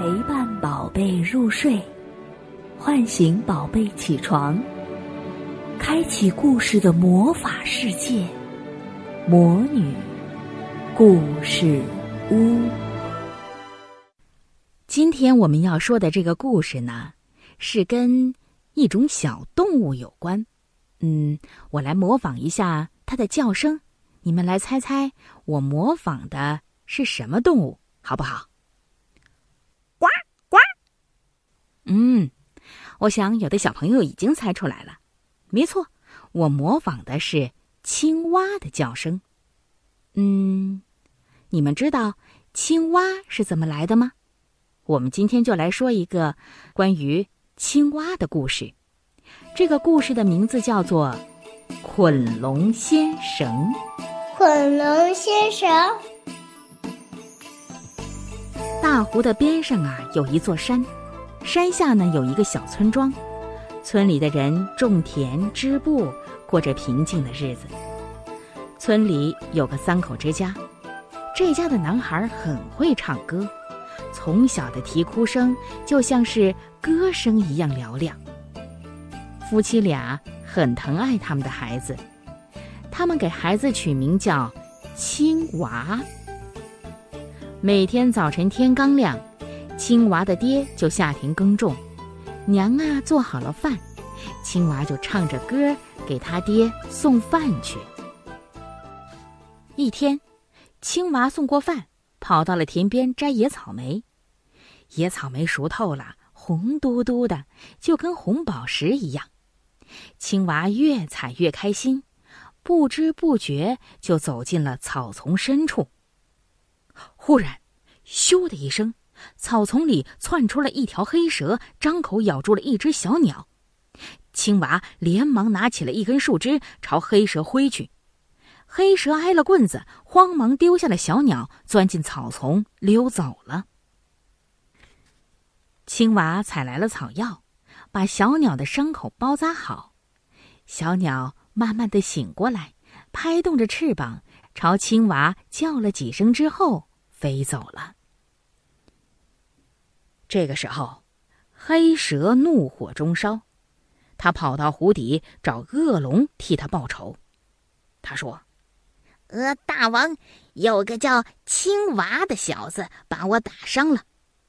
陪伴宝贝入睡，唤醒宝贝起床，开启故事的魔法世界——魔女故事屋。今天我们要说的这个故事呢，是跟一种小动物有关。嗯，我来模仿一下它的叫声，你们来猜猜我模仿的是什么动物，好不好？嗯，我想有的小朋友已经猜出来了，没错，我模仿的是青蛙的叫声。嗯，你们知道青蛙是怎么来的吗？我们今天就来说一个关于青蛙的故事。这个故事的名字叫做《捆龙先绳》。捆龙先绳。大湖的边上啊，有一座山，山下呢有一个小村庄，村里的人种田织布，过着平静的日子。村里有个三口之家，这家的男孩很会唱歌，从小的啼哭声就像是歌声一样嘹亮。夫妻俩很疼爱他们的孩子，他们给孩子取名叫青娃。每天早晨天刚亮，青娃的爹就下田耕种，娘啊做好了饭，青娃就唱着歌给他爹送饭去。一天，青娃送过饭，跑到了田边摘野草莓，野草莓熟透了，红嘟嘟的，就跟红宝石一样。青娃越采越开心，不知不觉就走进了草丛深处。忽然，咻的一声，草丛里窜出了一条黑蛇，张口咬住了一只小鸟。青娃连忙拿起了一根树枝朝黑蛇挥去，黑蛇挨了棍子，慌忙丢下了小鸟，钻进草丛溜走了。青娃采来了草药。把小鸟的伤口包扎好，小鸟慢慢的醒过来，拍动着翅膀，朝青娃叫了几声之后飞走了。这个时候，黑蛇怒火中烧，他跑到湖底找恶龙替他报仇。他说：“呃，大王，有个叫青娃的小子把我打伤了。”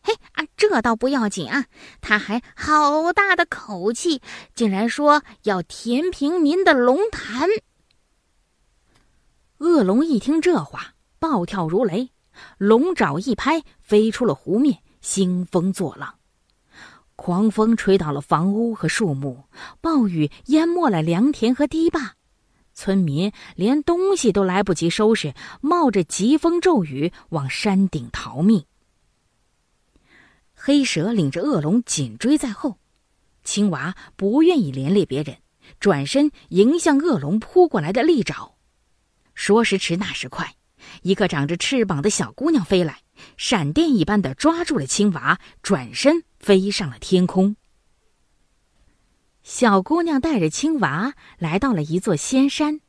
嘿啊，这倒不要紧啊！他还好大的口气，竟然说要填平您的龙潭。恶龙一听这话，暴跳如雷，龙爪一拍，飞出了湖面，兴风作浪。狂风吹倒了房屋和树木，暴雨淹没了良田和堤坝，村民连东西都来不及收拾，冒着疾风骤雨往山顶逃命。黑蛇领着恶龙紧追在后，青娃不愿意连累别人，转身迎向恶龙扑过来的利爪。说时迟，那时快，一个长着翅膀的小姑娘飞来，闪电一般的抓住了青娃，转身飞上了天空。小姑娘带着青娃来到了一座仙山，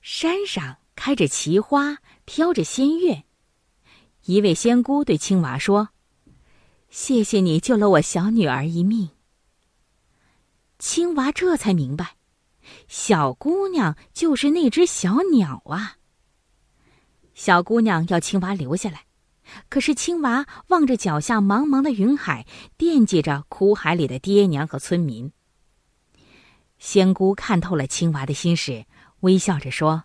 山上开着奇花，飘着仙乐。一位仙姑对青娃说。谢谢你救了我小女儿一命。青娃这才明白，小姑娘就是那只小鸟啊。小姑娘要青娃留下来，可是青娃望着脚下茫茫的云海，惦记着苦海里的爹娘和村民。仙姑看透了青娃的心事，微笑着说：“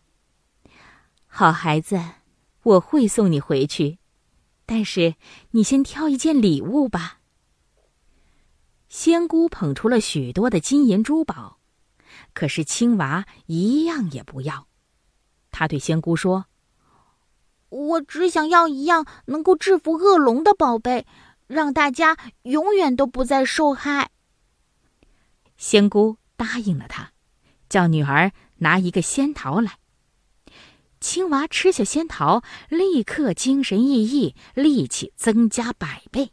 好孩子，我会送你回去。”但是，你先挑一件礼物吧。仙姑捧出了许多的金银珠宝，可是青娃一样也不要。他对仙姑说：“我只想要一样能够制服恶龙的宝贝，让大家永远都不再受害。”仙姑答应了他，叫女儿拿一个仙桃来。青蛙吃下仙桃，立刻精神奕奕，力气增加百倍。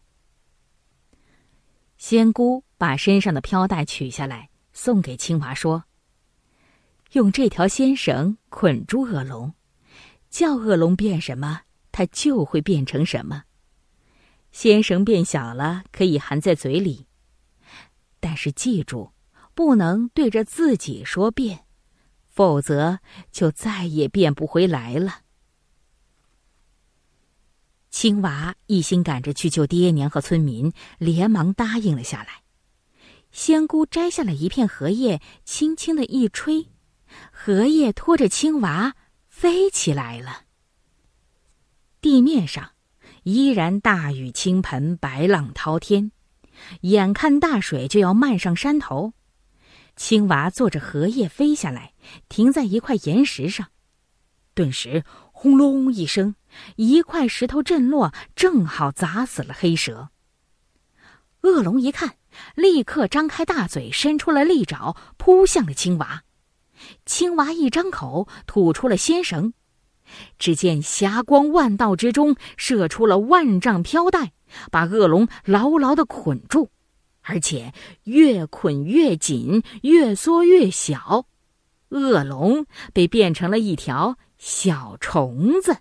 仙姑把身上的飘带取下来，送给青蛙，说：“用这条仙绳捆住恶龙，叫恶龙变什么，它就会变成什么。”纤绳变小了，可以含在嘴里。但是记住，不能对着自己说变，否则就再也变不回来了。青娃一心赶着去救爹娘和村民，连忙答应了下来。仙姑摘下了一片荷叶，轻轻的一吹，荷叶拖着青娃飞起来了。地面上依然大雨倾盆，白浪滔天，眼看大水就要漫上山头。青蛙坐着荷叶飞下来，停在一块岩石上，顿时轰隆一声，一块石头震落，正好砸死了黑蛇。恶龙一看，立刻张开大嘴，伸出了利爪，扑向了青蛙。青蛙一张口，吐出了仙绳。只见霞光万道之中，射出了万丈飘带，把恶龙牢牢的捆住，而且越捆越紧，越缩越小。恶龙被变成了一条小虫子。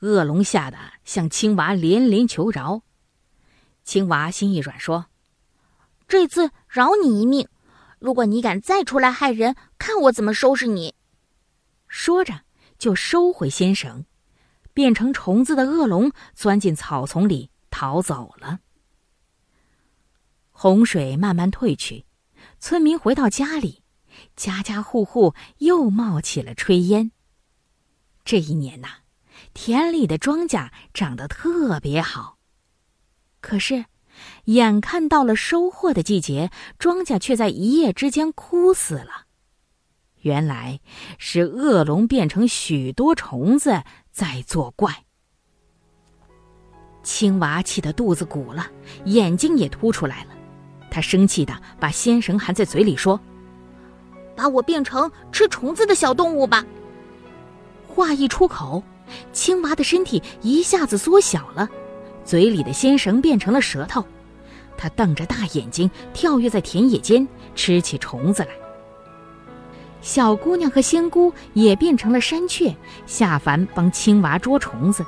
恶龙吓得向青蛙连连求饶，青蛙心一软，说：“这次饶你一命，如果你敢再出来害人，看我怎么收拾你。”说着，就收回仙绳，变成虫子的恶龙钻进草丛里逃走了。洪水慢慢退去，村民回到家里，家家户户又冒起了炊烟。这一年呐，田里的庄稼长得特别好。可是，眼看到了收获的季节，庄稼却在一夜之间枯死了。原来是恶龙变成许多虫子在作怪。青娃气得肚子鼓了，眼睛也凸出来了。他生气的把仙绳含在嘴里说：“把我变成吃虫子的小动物吧！”话一出口，青蛙的身体一下子缩小了，嘴里的仙绳变成了舌头。他瞪着大眼睛，跳跃在田野间，吃起虫子来。小姑娘和仙姑也变成了山雀，下凡帮青娃捉虫子。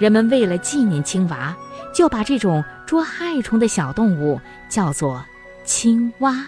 人们为了纪念青娃，就把这种捉害虫的小动物叫做青蛙。